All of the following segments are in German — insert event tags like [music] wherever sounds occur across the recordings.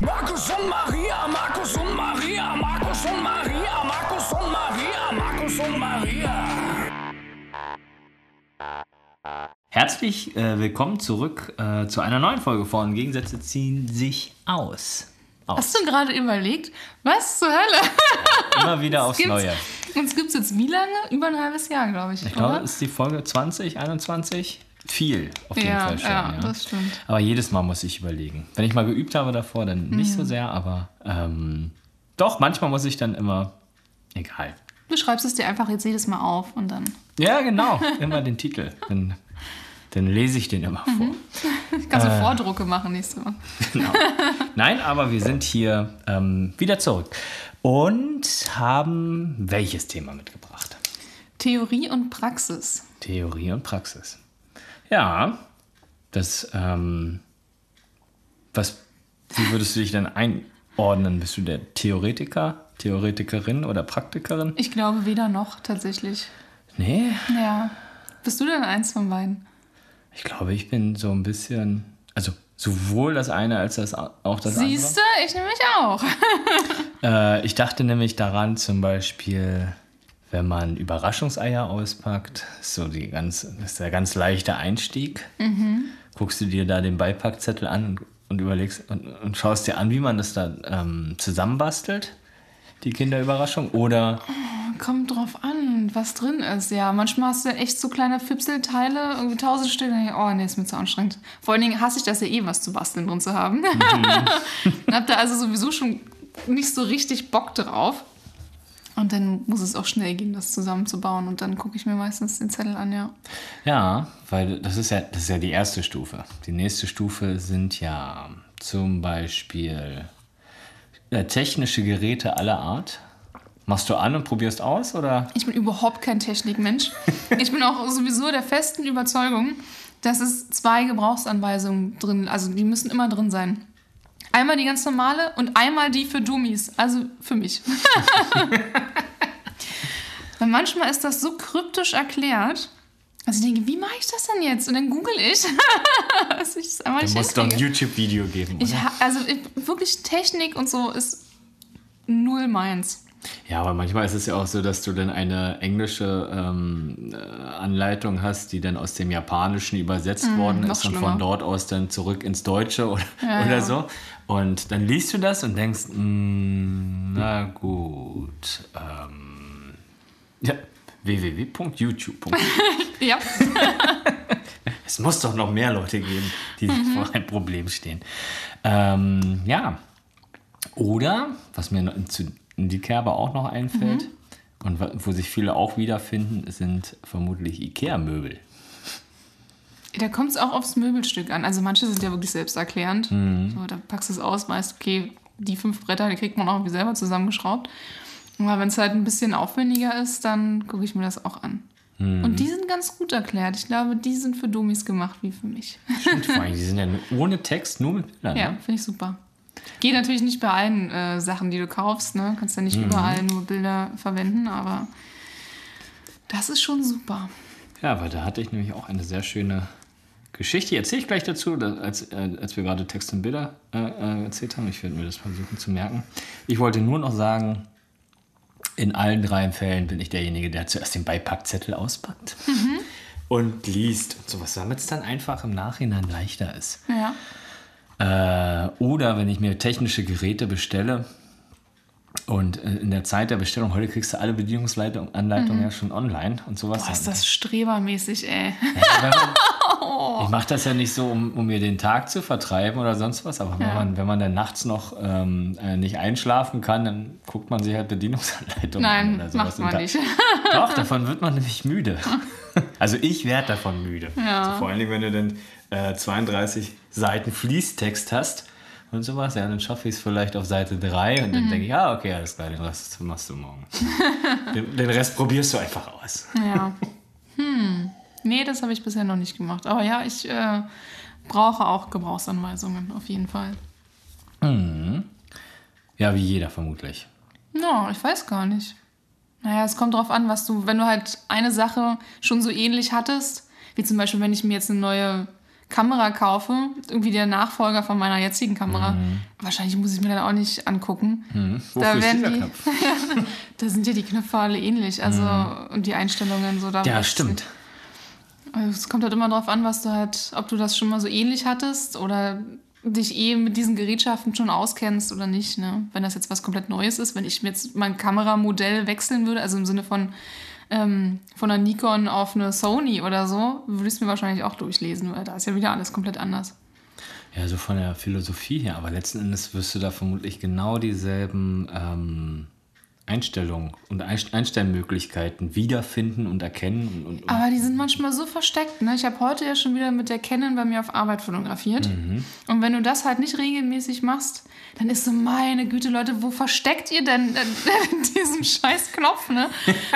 Markus und Maria, Markus und Maria, Markus und Maria, Markus und Maria, Markus und Maria. Herzlich äh, willkommen zurück äh, zu einer neuen Folge von Gegensätze ziehen sich aus. aus. Hast du gerade überlegt, was zur Hölle? Immer wieder [laughs] aufs Neue. Uns gibt es jetzt wie lange? Über ein halbes Jahr, glaube ich. Ich glaube, es ist die Folge 20, 21. Viel, auf jeden ja, Fall schon. ja, Ja, das stimmt. Aber jedes Mal muss ich überlegen. Wenn ich mal geübt habe davor, dann Mhm. nicht so sehr, aber ähm, doch, manchmal muss ich dann immer. Egal. Du schreibst es dir einfach jetzt jedes Mal auf und dann Ja, genau. [laughs] Immer den Titel. Dann, dann lese ich den immer vor. [laughs] kannst Äh. du Vordrucke machen nächstes Mal. Genau. [laughs] Nein, aber wir sind hier ähm, wieder zurück und haben welches Thema mitgebracht? Theorie und Praxis. Theorie und Praxis. Ja, das, ähm, was, wie würdest du dich denn einordnen? Bist du der Theoretiker, Theoretikerin oder Praktikerin? Ich glaube weder noch tatsächlich. Nee, Ja. Bist du denn eins von beiden? ich glaube, ich bin so ein bisschen, also sowohl das eine als das, auch das Siehst du, ich nämlich auch. [laughs] Äh, ich dachte nämlich daran zum Beispiel, wenn man Überraschungseier auspackt, ist so die ganz, das ist der ganz leichte Einstieg. Guckst du dir da den Beipackzettel an und, überlegst und, und schaust dir an, wie man das da ähm, zusammenbastelt, die Kinderüberraschung. Oder Kommt drauf an, was drin ist. Ja, manchmal hast du echt so kleine Füpselteile, irgendwie tausend Stück. Denk ich, oh nee, ist mir zu anstrengend. Vor allen Dingen hasse ich das ja eh, was zu basteln drin zu haben. Und hab da also sowieso schon nicht so richtig Bock drauf. Und dann muss es auch schnell gehen, das zusammenzubauen. Und dann gucke ich mir meistens den Zettel an, ja. ja, weil das ist ja, das ist ja die erste Stufe. Die nächste Stufe sind ja zum Beispiel äh, technische Geräte aller Art. Machst du an und probierst aus oder? Ich bin überhaupt kein Technikmensch. Ich bin auch sowieso der festen Überzeugung, dass es zwei Gebrauchsanweisungen drin, also die müssen immer drin sein. Einmal die ganz normale und einmal die für Dummies, also für mich. [laughs] Weil manchmal ist das so kryptisch erklärt, dass ich denke, wie mache ich das denn jetzt? Und dann google ich. [laughs] dass ich es einmal Du musst doch ein. YouTube-Video geben. Ich, also ich, wirklich Technik und so ist null meins. Ja, aber manchmal ist es ja auch so, dass du dann eine englische ähm, äh, Anleitung hast, die dann aus dem Japanischen übersetzt worden Mhm, noch ist und schlimmer. von dort aus dann zurück ins Deutsche oder, Ja, oder ja. so. Und dann liest du das und denkst, mm, na gut, ähm, ja, www.youtube.de. [laughs] Ja. [laughs] Es muss doch noch mehr Leute geben, die vor ein Problem stehen. Ähm, ja. Oder, was mir zu- die Kerbe auch noch einfällt und wa- wo sich viele auch wiederfinden, sind vermutlich Ikea-Möbel. Da kommt es auch aufs Möbelstück an. Also manche sind ja wirklich selbsterklärend. So, da packst du es aus, weißt, okay, die fünf Bretter, die kriegt man auch irgendwie selber zusammengeschraubt. Aber wenn es halt ein bisschen aufwendiger ist, dann gucke ich mir das auch an. Und die sind ganz gut erklärt. Ich glaube, die sind für Dummies gemacht, wie für mich. Stimmt, vor allem, die [laughs] sind ja ohne Text, nur mit Bildern. Ja, Ne? finde ich super. Geht natürlich nicht bei allen äh, Sachen, die du kaufst. Ne? Kannst ja nicht überall nur Bilder verwenden, aber das ist schon super. ja, aber da hatte ich nämlich auch eine sehr schöne Geschichte. Erzähle ich gleich dazu, da- als, äh, als wir gerade Text und Bilder äh, äh, erzählt haben. Ich werde mir das versuchen zu merken. Ich wollte nur noch sagen, in allen drei Fällen bin ich derjenige, der zuerst den Beipackzettel auspackt und liest und sowas, damit es dann einfach im Nachhinein leichter ist. Ja. Äh, oder wenn ich mir technische Geräte bestelle und äh, in der Zeit der Bestellung, heute kriegst du alle Bedienungsanleitungen ja schon online und sowas. Boah, ist das strebermäßig, ey. Ja, wenn man, [laughs] Ich mache das ja nicht so, um, um mir den Tag zu vertreiben oder sonst was, aber wenn, Ja. man, wenn man dann nachts noch ähm, äh, nicht einschlafen kann, dann guckt man sich halt Bedienungsanleitungen an Nein, oder sowas. macht man nicht. Doch, davon wird man nämlich müde. [laughs] Also ich werde davon müde. Ja. So, vor allen Dingen, wenn du dann äh, 32 Seiten Fließtext hast und sowas, ja, dann schaffe ich es vielleicht auf Seite 3 und dann Mhm. denke ich, ja, okay, alles klar, den Rest machst du morgen. [laughs] den, den Rest probierst du einfach aus. Ja. Hm. Nee, das habe ich bisher noch nicht gemacht. Aber ja, ich äh, brauche auch Gebrauchsanweisungen, auf jeden Fall. Ja, wie jeder vermutlich. No, ich weiß gar nicht. Naja, es kommt drauf an, was du, wenn du halt eine Sache schon so ähnlich hattest, Wie zum Beispiel, wenn ich mir jetzt eine neue Kamera kaufe, irgendwie der Nachfolger von meiner jetzigen Kamera. Wahrscheinlich muss ich mir dann auch nicht angucken. Mhm. Da werden die, [laughs] da sind ja die Knöpfe alle ähnlich, also und die Einstellungen so. Da Ja, stimmt. Also es kommt halt immer darauf an, was du halt, ob du das schon mal so ähnlich hattest oder dich eh mit diesen Gerätschaften schon auskennst oder nicht. Ne? Wenn das jetzt was komplett Neues ist, wenn ich jetzt mein Kameramodell wechseln würde, also im Sinne von ähm, von einer Nikon auf eine Sony oder so, würde ich es mir wahrscheinlich auch durchlesen, weil da ist ja wieder alles komplett anders. Ja, so von der Philosophie her, aber letzten Endes wirst du da vermutlich genau dieselben ähm, Einstellungen und Einst- Einstellmöglichkeiten wiederfinden und erkennen. Und, und, und Aber die sind manchmal so versteckt. Ne? Ich habe heute ja schon wieder mit der Canon bei mir auf Arbeit fotografiert. Und wenn du das halt nicht regelmäßig machst, dann ist so, meine Güte, Leute, wo versteckt ihr denn [laughs] diesen scheiß Knopf? Ne?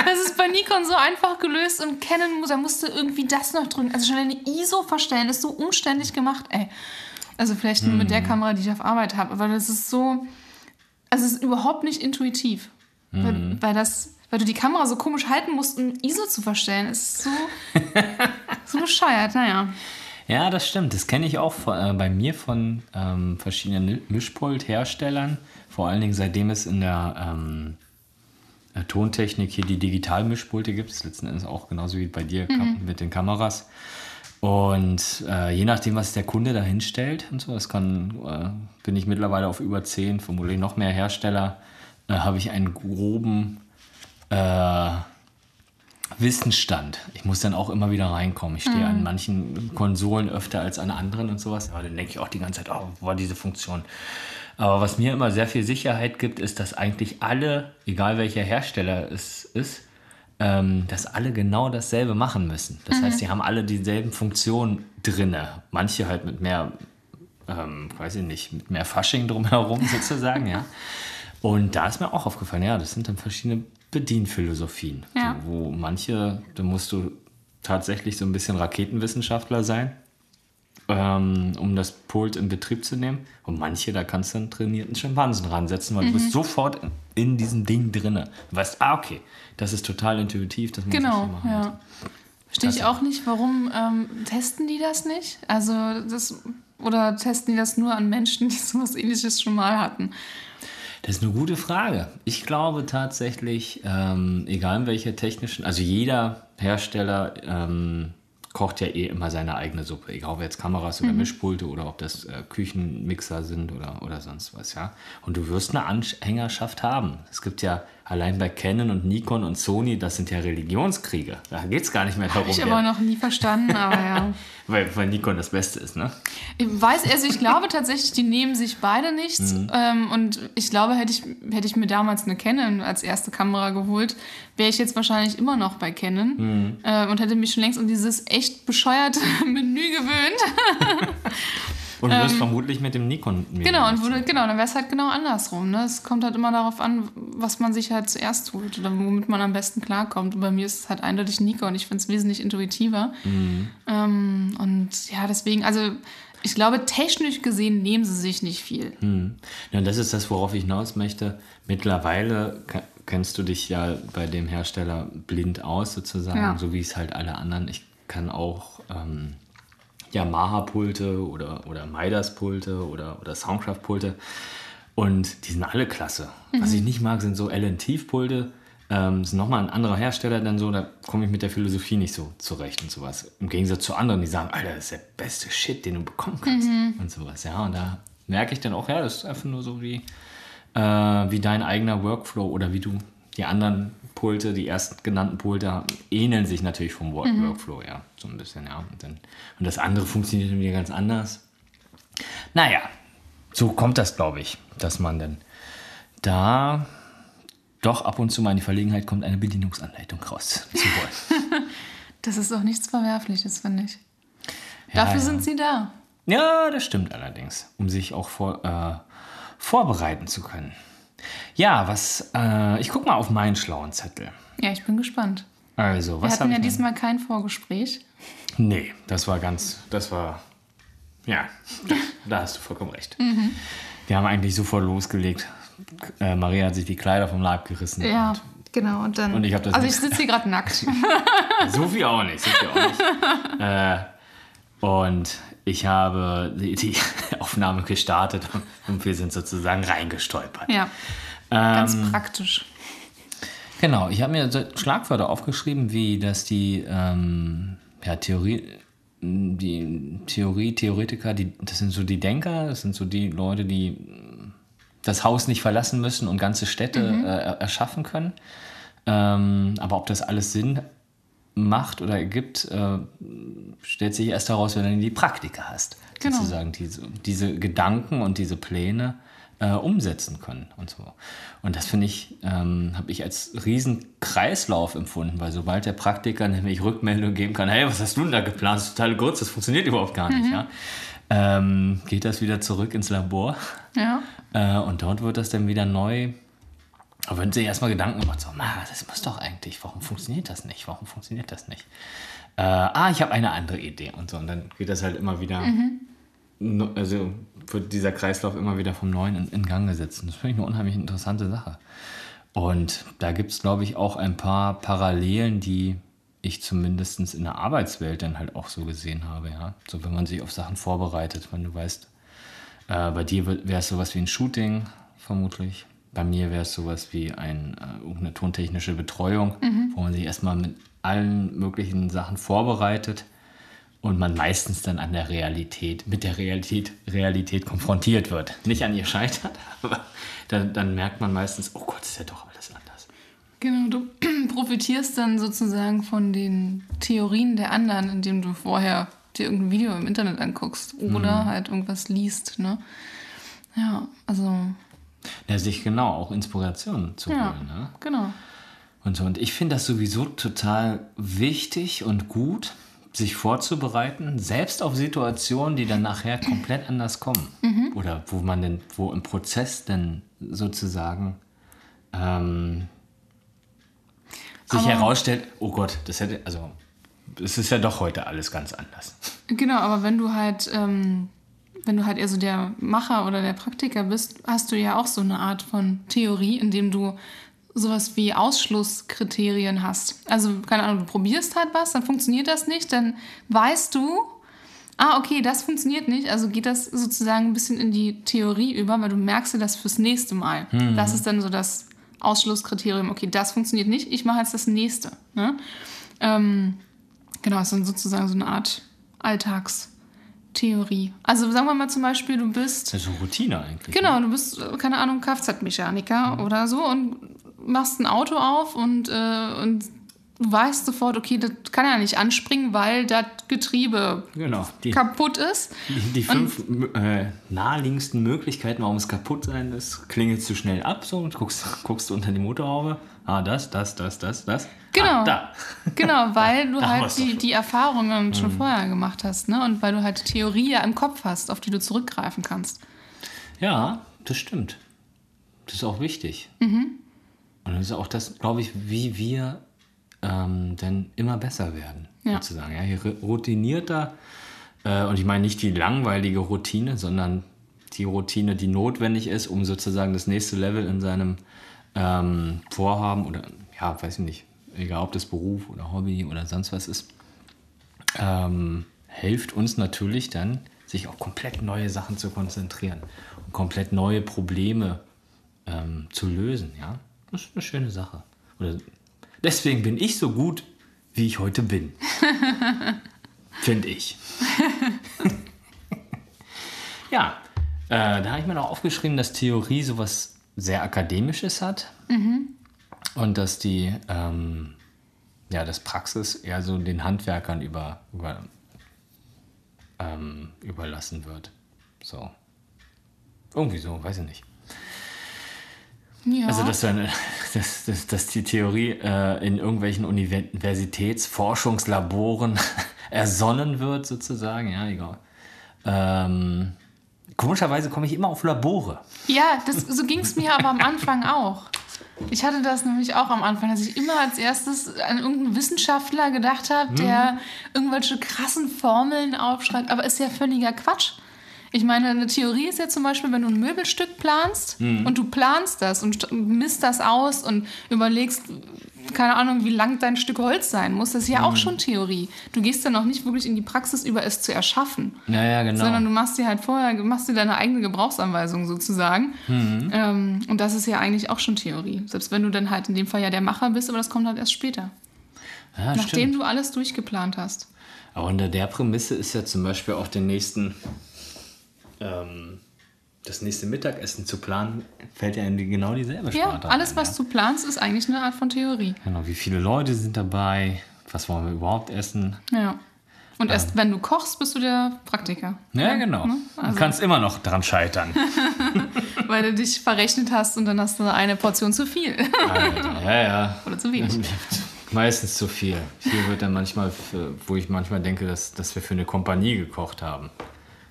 Das ist bei Nikon so einfach gelöst und Canon, muss- da musst du irgendwie das noch drücken. Also schon eine ISO verstellen, ist so umständlich gemacht, ey. Also vielleicht nur mit der Kamera, die ich auf Arbeit habe. Aber das ist so, also es ist überhaupt nicht intuitiv. Weil, weil, das, weil du die Kamera so komisch halten musst, um ISO zu verstellen. Es ist so, [laughs] so bescheuert, naja. Ja, das stimmt. Das kenne ich auch von, äh, bei mir von ähm, verschiedenen Mischpult-Herstellern. Vor allen Dingen seitdem es in der ähm, äh, Tontechnik hier die Digitalmischpulte gibt. Das ist letzten Endes auch genauso wie bei dir kam- mit den Kameras. Und äh, je nachdem, was der Kunde da hinstellt und so, das kann, äh, bin ich mittlerweile auf über 10, vermutlich noch mehr Hersteller, äh, habe ich einen groben äh, Wissensstand. Ich muss dann auch immer wieder reinkommen. Ich stehe an manchen Konsolen öfter als an anderen und sowas. Aber dann denke ich auch die ganze Zeit, oh, wo war diese Funktion? Aber was mir immer sehr viel Sicherheit gibt, ist, dass eigentlich alle, egal welcher Hersteller es ist, ähm, dass alle genau dasselbe machen müssen. Das heißt, die haben alle dieselben Funktionen drinne. Manche halt mit mehr, ähm, weiß ich nicht, mit mehr Fasching drumherum [laughs] sozusagen, ja. Und da ist mir auch aufgefallen, ja, das sind dann verschiedene Bedienphilosophien. Ja. So, wo manche, da musst du tatsächlich so ein bisschen Raketenwissenschaftler sein, ähm, um das Pult in Betrieb zu nehmen. Und manche, da kannst du einen trainierten Schimpansen ransetzen, weil du bist sofort in, in diesem Ding drinne. Du weißt, ah, okay, das ist total intuitiv, das muss ich Genau, so machen. ja. Verstehe ich auch nicht, warum ähm, testen die das nicht? Also das oder testen die das nur an Menschen, die [laughs] sowas ähnliches schon mal hatten? Das ist eine gute Frage. Ich glaube tatsächlich, ähm, egal in welcher technischen, also jeder Hersteller ähm, kocht ja eh immer seine eigene Suppe, egal ob jetzt Kameras oder Mischpulte oder ob das äh, Küchenmixer sind oder, oder sonst was, ja. Und du wirst eine Anhängerschaft haben. Es gibt ja allein bei Canon und Nikon und Sony, das sind ja Religionskriege. Da geht es gar nicht mehr darum, Ich wer- aber noch nie verstanden, aber ja. [laughs] weil, weil Nikon das Beste ist, ne? Ich weiß, also ich glaube tatsächlich, die nehmen sich beide nichts. Ähm, und ich glaube, hätte ich, hätte ich mir damals eine Canon als erste Kamera geholt, wäre ich jetzt wahrscheinlich immer noch bei Canon äh, und hätte mich schon längst um dieses echt bescheuerte [laughs] Menü gewöhnt. [laughs] Und du wirst vermutlich mit dem Nikon Ähm, Genau, und würde, genau, dann wäre es halt genau andersrum. Ne? Es kommt halt immer darauf an, was man sich halt zuerst tut oder womit man am besten klarkommt. Und bei mir ist es halt eindeutig Nikon. Ich finde es wesentlich intuitiver. Ähm, und ja, deswegen, also ich glaube, technisch gesehen nehmen sie sich nicht viel. Ja, und das ist das, worauf ich hinaus möchte. Mittlerweile ke- kennst du dich ja bei dem Hersteller blind aus, sozusagen, Ja. so wie es halt alle anderen. Ich kann auch ähm, Yamaha-Pulte oder, oder Midas-Pulte oder, oder Soundcraft-Pulte. Und die sind alle klasse. Was ich nicht mag, sind so LN-Tief-Pulte. Ähm, ist nochmal ein anderer Hersteller dann so, da komme ich mit der Philosophie nicht so zurecht und sowas. Im Gegensatz zu anderen, die sagen, Alter, das ist der beste Shit, den du bekommen kannst und sowas. Ja, und da merke ich dann auch, ja, das ist einfach nur so wie, äh, wie dein eigener Workflow oder wie du die anderen Pulte, die erst genannten Pulte ähneln sich natürlich vom Work Workflow, ja, so ein bisschen, ja. Und, dann, und das andere funktioniert dann wieder ganz anders. Naja, so kommt das, glaube ich, dass man dann da doch ab und zu mal in die Verlegenheit kommt, eine Bedienungsanleitung raus zu wollen. [laughs] Das ist auch nichts Verwerfliches, finde ich. Ja, Dafür ja. sind sie da. Ja, das stimmt allerdings, um sich auch vor, äh, vorbereiten zu können. Ja, was, äh, ich gucke mal auf meinen schlauen Zettel. Ja, ich bin gespannt. Also, Wir was hatten habe ja ich? diesmal kein Vorgespräch. Nee, das war ganz, das war, ja, [laughs] da, hast du vollkommen recht. Wir haben eigentlich sofort losgelegt. Äh, Maria hat sich die Kleider vom Leib gerissen Ja. und Genau, und dann. Und ich das also ich sitze hier gerade nackt. [laughs] So viel auch nicht, so viel auch nicht. [laughs] äh, und ich habe die, die [laughs] Aufnahme gestartet und wir sind sozusagen reingestolpert. ja, ganz Ähm, praktisch. Genau, ich habe mir so Schlagwörter aufgeschrieben, wie dass die ähm, ja, Theorie, die Theorie, Theoretiker, die, das sind so die Denker, das sind so die Leute, die mm, das Haus nicht verlassen müssen und ganze Städte Mhm. äh, erschaffen können. Ähm, aber ob das alles Sinn macht oder ergibt, äh, stellt sich erst heraus, wenn du die Praktiker hast. Genau. Sozusagen diese, diese Gedanken und diese Pläne äh, umsetzen können und so. Und das finde ich, ähm, habe ich als riesen Kreislauf empfunden, weil sobald der Praktiker [laughs] nämlich Rückmeldung geben kann, hey, was hast du denn da geplant? Das ist total kurz, das funktioniert überhaupt gar nicht, ja. Ähm, geht das wieder zurück ins Labor Ja. äh, und dort wird das dann wieder neu. Aber wenn sie erstmal Gedanken gemacht, so, na, das muss doch eigentlich, warum funktioniert das nicht? Warum funktioniert das nicht? Äh, ah, ich habe eine andere Idee und so. Und dann geht das halt immer wieder, no- also wird dieser Kreislauf immer wieder vom Neuen in, in Gang gesetzt. Und das finde ich eine unheimlich interessante Sache. Und da gibt es, glaube ich, auch ein paar Parallelen, die ich zumindest in der Arbeitswelt dann halt auch so gesehen habe. Ja? So, wenn man sich auf Sachen vorbereitet, wenn du weißt, äh, bei dir wäre es sowas wie ein Shooting, vermutlich. Bei mir wäre es sowas wie ein, äh, irgendeine tontechnische Betreuung, wo man sich erstmal mit allen möglichen Sachen vorbereitet und man meistens dann an der Realität, mit der Realität, Realität konfrontiert wird. Nicht an ihr scheitert, [laughs] aber dann, dann merkt man meistens, oh Gott, ist ja doch alles anders. Genau, du [clears throat] profitierst dann sozusagen von den Theorien der anderen, indem du vorher dir irgendein Video im Internet anguckst oder halt irgendwas liest, ne? Ja, also, Ja, sich genau auch Inspiration zu ja, holen. Ne? genau. Und, so. und ich finde das sowieso total wichtig und gut, sich vorzubereiten, selbst auf Situationen, die dann nachher komplett anders kommen. Oder wo man denn, wo im Prozess dann sozusagen ähm, sich Aber- herausstellt, oh Gott, das hätte, also es ist ja doch heute alles ganz anders. Genau, aber wenn du halt, ähm, wenn du halt eher so der Macher oder der Praktiker bist, hast du ja auch so eine Art von Theorie, in dem du sowas wie Ausschlusskriterien hast. Also, keine Ahnung, du probierst halt was, dann funktioniert das nicht, dann weißt du, ah, okay, das funktioniert nicht, also geht das sozusagen ein bisschen in die Theorie über, weil du merkst dir das fürs nächste Mal. Das ist dann so das Ausschlusskriterium, okay, das funktioniert nicht, ich mache jetzt das nächste. Ne? Ähm, Genau, es ist dann sozusagen so eine Art Alltagstheorie. Also sagen wir mal zum Beispiel, du bist, Das ist so Routine eigentlich. genau, du bist, keine Ahnung, Kfz-Mechaniker oder so und machst ein Auto auf und, äh, und du weißt sofort, okay, das kann ja nicht anspringen, weil das Getriebe Genau. Die, kaputt ist. die, die fünf äh, naheliegendsten Möglichkeiten, warum es kaputt sein ist, klingelt zu schnell ab so und guckst, guckst du unter die Motorhaube. Ah, das, das, das, das, das. Genau. Ah, da. [laughs] Genau, [laughs] weil du halt die, die Erfahrungen schon vorher gemacht hast, ne? Und weil du halt Theorie ja im Kopf hast, auf die du zurückgreifen kannst. Ja, das stimmt. Das ist auch wichtig. Mhm. Und das ist auch das, glaube ich, wie wir ähm, dann immer besser werden, Ja. sozusagen. Ja, je routinierter, äh, und ich meine nicht die langweilige Routine, sondern die Routine, die notwendig ist, um sozusagen das nächste Level in seinem ähm, Vorhaben oder, ja, weiß ich nicht, egal ob das Beruf oder Hobby oder sonst was ist, ähm, hilft uns natürlich dann, sich auf komplett neue Sachen zu konzentrieren und komplett neue Probleme ähm, zu lösen. Ja, das ist eine schöne Sache. Oder deswegen bin ich so gut, wie ich heute bin. [laughs] Finde ich. [laughs] [laughs] ja, äh, da habe ich mir noch aufgeschrieben, dass Theorie sowas sehr Akademisches hat und dass die ähm, ja, das Praxis eher so den Handwerkern über, über, ähm, überlassen wird. So. Irgendwie so, weiß ich nicht. Ja. Also, dass, dann, [laughs] dass, dass, dass die Theorie äh, in irgendwelchen Universitätsforschungslaboren [laughs] ersonnen wird, sozusagen. Ja, egal. Ähm, komischerweise komme ich immer auf Labore. Ja, das, so ging es mir aber am Anfang auch. Ich hatte das nämlich auch am Anfang, dass ich immer als erstes an irgendeinen Wissenschaftler gedacht habe, der irgendwelche krassen Formeln aufschreibt. Aber ist ja völliger Quatsch. Ich meine, eine Theorie ist ja zum Beispiel, wenn du ein Möbelstück planst Mhm. und du planst das und st- misst das aus und überlegst, keine Ahnung, wie lang dein Stück Holz sein muss, das ist ja Mhm. auch schon Theorie. Du gehst dann noch nicht wirklich in die Praxis über, es zu erschaffen. Ja, ja, genau. Sondern du machst dir halt vorher, machst dir deine eigene Gebrauchsanweisung sozusagen. Mhm. Ähm, und das ist ja eigentlich auch schon Theorie. Selbst wenn du dann halt in dem Fall ja der Macher bist, aber das kommt halt erst später. ja, Nachdem stimmt. du alles durchgeplant hast. Aber unter der Prämisse ist ja zum Beispiel auch den nächsten, ähm, das nächste Mittagessen zu planen, fällt ja in die, genau dieselbe Ja, Sparte alles, rein, was du planst, ist eigentlich eine Art von Theorie. Genau, wie viele Leute sind dabei? Was wollen wir überhaupt essen? Ja. Und erst wenn du kochst, bist du der Praktiker. Ja, genau. ne? Du kannst immer noch daran scheitern. [laughs] Weil du dich verrechnet hast und dann hast du eine Portion zu viel. Alter, ja, ja. Oder zu wenig. [laughs] Meistens zu viel. Viel wird dann manchmal, für, wo ich manchmal denke, dass, dass wir für eine Kompanie gekocht haben.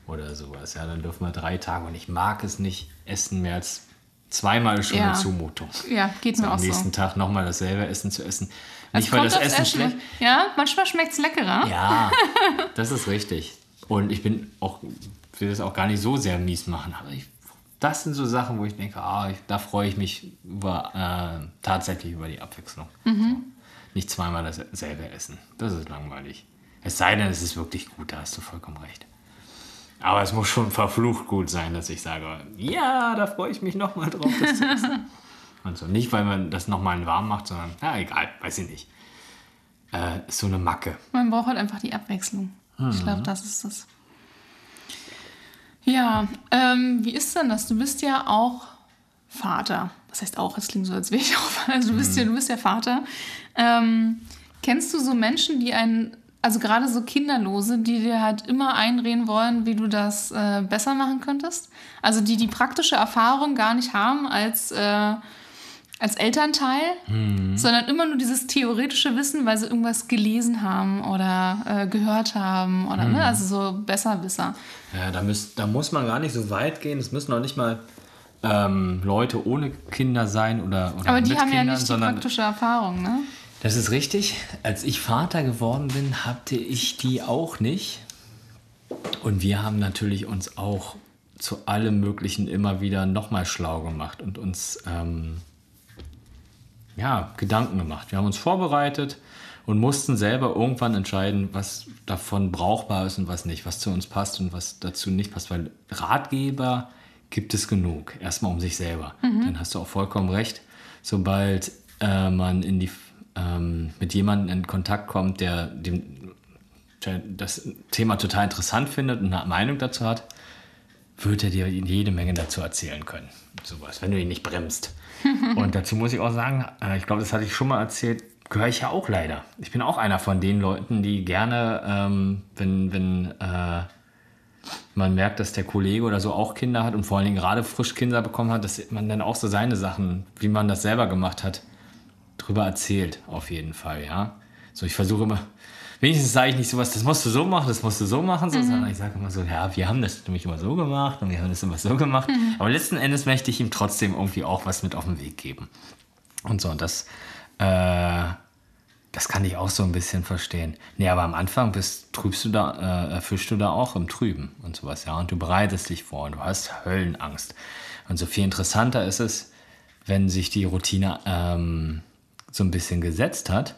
Oder sowas. Ja, dann dürfen wir drei Tage. Und ich mag es nicht essen mehr als zweimal schon Ja. eine Zumutung. Ja, geht mir Am auch nächsten so. Tag nochmal dasselbe Essen zu essen. Es Nicht, weil das aufs Essen schlecht Ja, manchmal schmeckt es leckerer. Ja, [laughs] das ist richtig. Und ich bin auch, will das auch gar nicht so sehr mies machen. Aber ich, das sind so Sachen, wo ich denke, ah, ich, da freue ich mich über, äh, tatsächlich über die Abwechslung. So. Nicht zweimal dasselbe essen. Das ist langweilig. Es sei denn, es ist wirklich gut, da hast du vollkommen recht. Aber es muss schon verflucht gut sein, dass ich sage, ja, da freue ich mich nochmal drauf, das zu essen. [laughs] Und so. Nicht, weil man das nochmal warm macht, sondern, ja, egal, weiß ich nicht. Äh, ist so eine Macke. Man braucht halt einfach die Abwechslung. Ich Mhm. glaube, das ist das. Ja, ähm, wie ist denn das? Du bist ja auch Vater. Das heißt auch, es klingt so, als wäre ich auch Also du bist ja, du bist ja Vater. Ähm, kennst du so Menschen, die einen, also gerade so Kinderlose, die dir halt immer einreden wollen, wie du das äh, besser machen könntest? Also die die praktische Erfahrung gar nicht haben als äh, als Elternteil, sondern immer nur dieses theoretische Wissen, weil sie irgendwas gelesen haben oder äh, gehört haben oder ne, also so Besserwisser. Ja, da, müsst, da muss man gar nicht so weit gehen. Es müssen auch nicht mal ähm, Leute ohne Kinder sein oder, oder Aber die mit haben ja Kindern, nicht die sondern praktische Erfahrung, ne? Das ist richtig. Als ich Vater geworden bin, hatte ich die auch nicht. Und wir haben natürlich uns auch zu allem Möglichen immer wieder nochmal schlau gemacht und uns ähm, ja, Gedanken gemacht. Wir haben uns vorbereitet und mussten selber irgendwann entscheiden, was davon brauchbar ist und was nicht, was zu uns passt und was dazu nicht passt. Weil Ratgeber gibt es genug, erstmal um sich selber. Dann hast du auch vollkommen recht. Sobald äh, man in die, ähm, mit jemandem in Kontakt kommt, der dem, der das Thema total interessant findet und eine Meinung dazu hat, wird er dir jede Menge dazu erzählen können. Sowas, wenn du ihn nicht bremst. [laughs] Und dazu muss ich auch sagen, äh, ich glaube, das hatte ich schon mal erzählt, gehöre ich ja auch leider. Ich bin auch einer von den Leuten, die gerne, ähm, wenn, wenn äh, man merkt, dass der Kollege oder so auch Kinder hat und vor allen Dingen gerade frisch Kinder bekommen hat, dass man dann auch so seine Sachen, wie man das selber gemacht hat, drüber erzählt, auf jeden Fall, ja. So, ich versuche immer, wenigstens sage ich nicht sowas, das musst du so machen, das musst du so machen, so, sondern ich sage immer so, ja, wir haben das nämlich immer so gemacht und wir haben das immer so gemacht. Aber letzten Endes möchte ich ihm trotzdem irgendwie auch was mit auf den Weg geben. Und so, und das, äh, das kann ich auch so ein bisschen verstehen. Nee, aber am Anfang bist, trübst du da, äh, fischst du da auch im Trüben und sowas, ja. Und du bereitest dich vor und du hast Höllenangst. Und so viel interessanter ist es, wenn sich die Routine ähm, so ein bisschen gesetzt hat,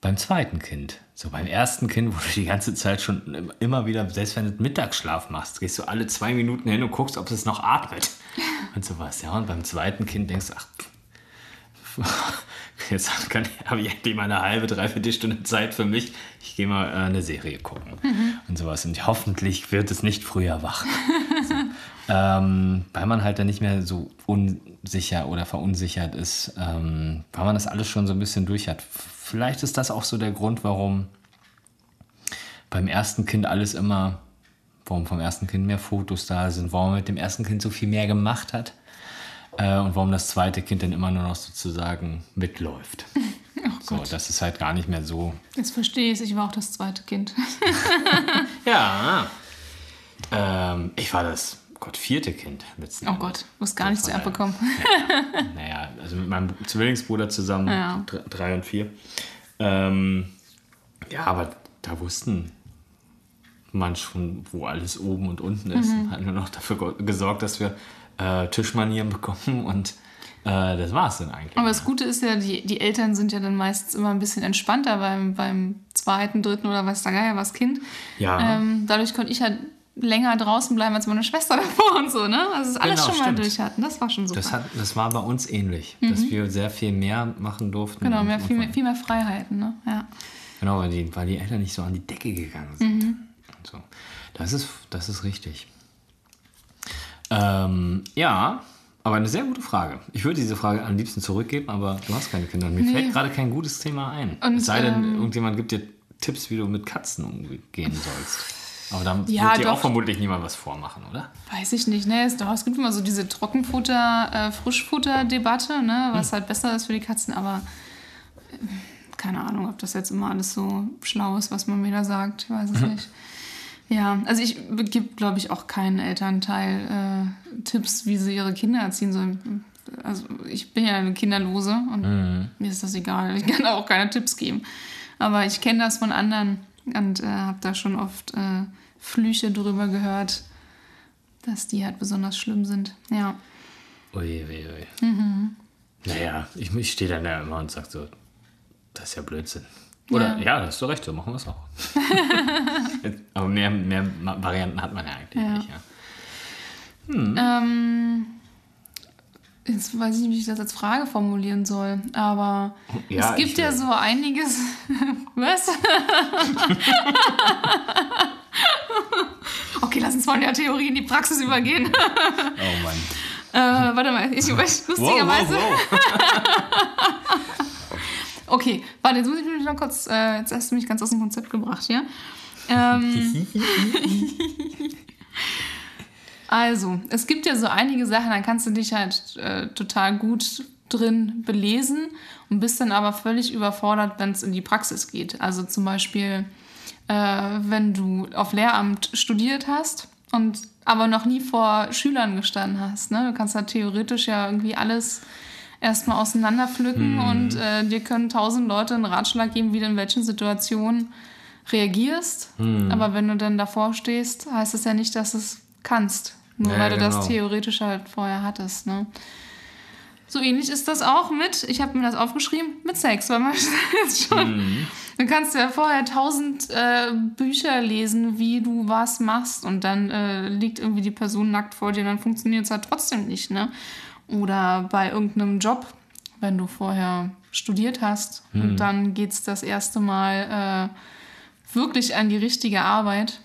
beim zweiten Kind. So beim ersten Kind, wo du die ganze Zeit schon immer wieder, selbst wenn du Mittagsschlaf machst, gehst du alle zwei Minuten hin und guckst, ob es noch atmet. [laughs] Und sowas, ja. Und beim zweiten Kind denkst du, ach, [laughs] jetzt habe ich endlich mal eine halbe, dreiviertel Stunde Zeit für mich. Ich gehe mal äh, eine Serie gucken und sowas. Und hoffentlich wird es nicht früher wach. [laughs] so. ähm, weil man halt dann nicht mehr so unsicher oder verunsichert ist, ähm, weil man das alles schon so ein bisschen durch hat. Vielleicht ist das auch so der Grund, warum beim ersten Kind alles immer, warum vom ersten Kind mehr Fotos da sind, warum man mit dem ersten Kind so viel mehr gemacht hat äh, und warum das zweite Kind dann immer nur noch sozusagen mitläuft. [laughs] so, das ist halt gar nicht mehr so. Jetzt verstehe ich es, ich war auch das zweite Kind. [laughs] Ja. [laughs] Ähm, ich war das, Gott, vierte Kind letzten Oh Endes. Gott, hast gar nichts mehr daher- abbekommen. Naja, also mit meinem Zwillingsbruder zusammen, Ja. dr- drei und vier. Ähm, ja, aber da wussten man schon, wo alles oben und unten ist. Mhm. Hatten wir noch dafür ge- gesorgt, dass wir äh, Tischmanieren bekommen und äh, das war es dann eigentlich. Aber das Gute ist ja, die, die Eltern sind ja dann meistens immer ein bisschen entspannter beim, beim zweiten, dritten oder weiß der Geier was Kind. Ja. Ähm, dadurch konnte ich halt länger draußen bleiben als meine Schwester [laughs] davor und so, ne? Also das alles Genau, schon mal stimmt. durch hatten. Das war schon super. Das, hat, das war bei uns ähnlich, dass wir sehr viel mehr machen durften. genau, mehr, viel, mehr, viel mehr Freiheiten, ne? Ja. Genau, weil die, weil die Eltern nicht so an die Decke gegangen sind. Mhm. So. Das, ist, das ist richtig. Ähm, ja, aber eine sehr gute Frage. Ich würde diese Frage am liebsten zurückgeben, aber du hast keine Kinder. Mir Nee. fällt gerade kein gutes Thema ein. Und, es sei denn, ähm, irgendjemand gibt dir Tipps, wie du mit Katzen umgehen sollst. Aber dann Ja, wird dir auch vermutlich niemand was vormachen, oder? Weiß ich nicht, ne? Es, doch, es gibt immer so diese Trockenfutter-Frischfutter-Debatte, ne? Was halt besser ist für die Katzen, aber äh, keine Ahnung, ob das jetzt immer alles so schlau ist, was man mir da sagt. Ich weiß es nicht. Ja, also ich gebe, glaube ich, auch keinen Elternteil äh, Tipps, wie sie ihre Kinder erziehen sollen. Also ich bin ja eine Kinderlose und mir ist das egal. Ich kann auch keine Tipps geben. Aber ich kenne das von anderen und äh, habe da schon oft äh, Flüche drüber gehört, dass die halt besonders schlimm sind. Ja. Ui, ui, ui. Mhm. Naja, ich, ich stehe dann da immer und sage so, das ist ja Blödsinn. Oder, Ja. ja, hast du recht, so machen wir es auch. [laughs] Aber mehr, mehr Varianten hat man ja eigentlich Ja. nicht. Ja. Ähm, jetzt weiß ich nicht, wie ich das als Frage formulieren soll, aber [laughs] Ja, es gibt ich, ja äh, so einiges. [laughs] Was? [laughs] okay, lass uns von der Theorie in die Praxis übergehen. Oh Mann. äh, warte mal, ich weiß lustigerweise. wow. Okay, warte, jetzt muss ich mich noch kurz, äh, jetzt hast du mich ganz aus dem Konzept gebracht, ja? Ähm, also, es gibt ja so einige Sachen, da kannst du dich halt äh, total gut drin belesen und bist dann aber völlig überfordert, wenn es in die Praxis geht. Also zum Beispiel, äh, wenn du auf Lehramt studiert hast und aber noch nie vor Schülern gestanden hast. Ne? Du kannst da theoretisch ja irgendwie alles erstmal auseinanderpflücken und äh, dir können tausend Leute einen Ratschlag geben, wie du in welchen Situationen reagierst. Aber wenn du dann davor stehst, heißt es ja nicht, dass du es kannst. Nur Ja, weil du genau. das theoretisch halt vorher hattest. Ne? So ähnlich ist das auch mit, ich habe mir das aufgeschrieben, mit Sex, weil man [laughs] jetzt schon. Du kannst ja vorher tausend äh, Bücher lesen, wie du was machst und dann äh, liegt irgendwie die Person nackt vor dir und dann funktioniert es halt trotzdem nicht, ne? Oder bei irgendeinem Job, wenn du vorher studiert hast und dann geht es das erste Mal äh, wirklich an die richtige Arbeit.